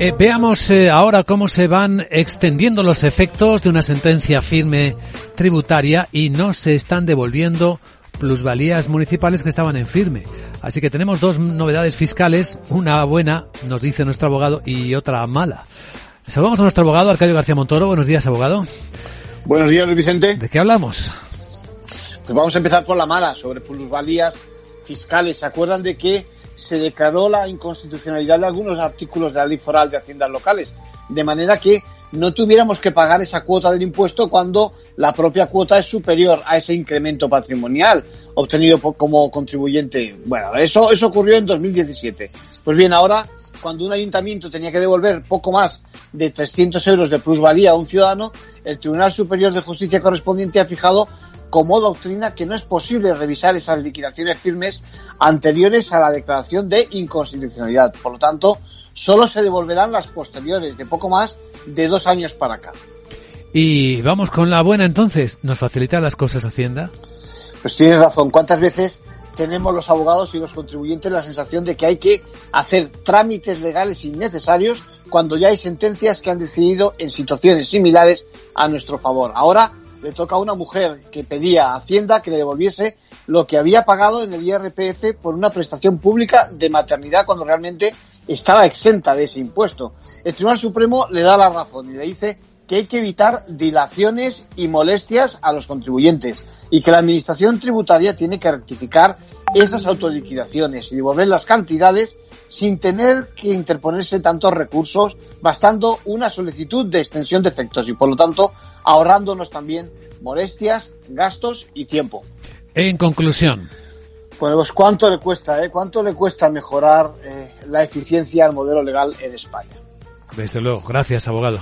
Eh, veamos eh, ahora cómo se van extendiendo los efectos de una sentencia firme tributaria y no se están devolviendo plusvalías municipales que estaban en firme. Así que tenemos dos novedades fiscales, una buena, nos dice nuestro abogado, y otra mala. Saludamos a nuestro abogado, Arcadio García Montoro. Buenos días, abogado. Buenos días, Luis Vicente. ¿De qué hablamos? Pues vamos a empezar por la mala, sobre plusvalías fiscales. ¿Se acuerdan de que se declaró la inconstitucionalidad de algunos artículos de la ley foral de haciendas locales? De manera que no tuviéramos que pagar esa cuota del impuesto cuando la propia cuota es superior a ese incremento patrimonial obtenido como contribuyente. Bueno, eso, eso ocurrió en 2017. Pues bien, ahora, cuando un ayuntamiento tenía que devolver poco más de 300 euros de plusvalía a un ciudadano, el Tribunal Superior de Justicia correspondiente ha fijado como doctrina que no es posible revisar esas liquidaciones firmes anteriores a la declaración de inconstitucionalidad. Por lo tanto, solo se devolverán las posteriores, de poco más de dos años para acá. Y vamos con la buena entonces. ¿Nos facilita las cosas Hacienda? Pues tienes razón. ¿Cuántas veces tenemos los abogados y los contribuyentes la sensación de que hay que hacer trámites legales innecesarios cuando ya hay sentencias que han decidido en situaciones similares a nuestro favor? Ahora le toca a una mujer que pedía a Hacienda que le devolviese lo que había pagado en el IRPF por una prestación pública de maternidad cuando realmente estaba exenta de ese impuesto. El Tribunal Supremo le da la razón y le dice que hay que evitar dilaciones y molestias a los contribuyentes y que la Administración tributaria tiene que rectificar esas autoliquidaciones y devolver las cantidades sin tener que interponerse tantos recursos, bastando una solicitud de extensión de efectos y, por lo tanto, ahorrándonos también molestias, gastos y tiempo. En conclusión, pues cuánto le cuesta, ¿eh? ¿Cuánto le cuesta mejorar eh, la eficiencia del modelo legal en España? Desde luego. Gracias, abogado.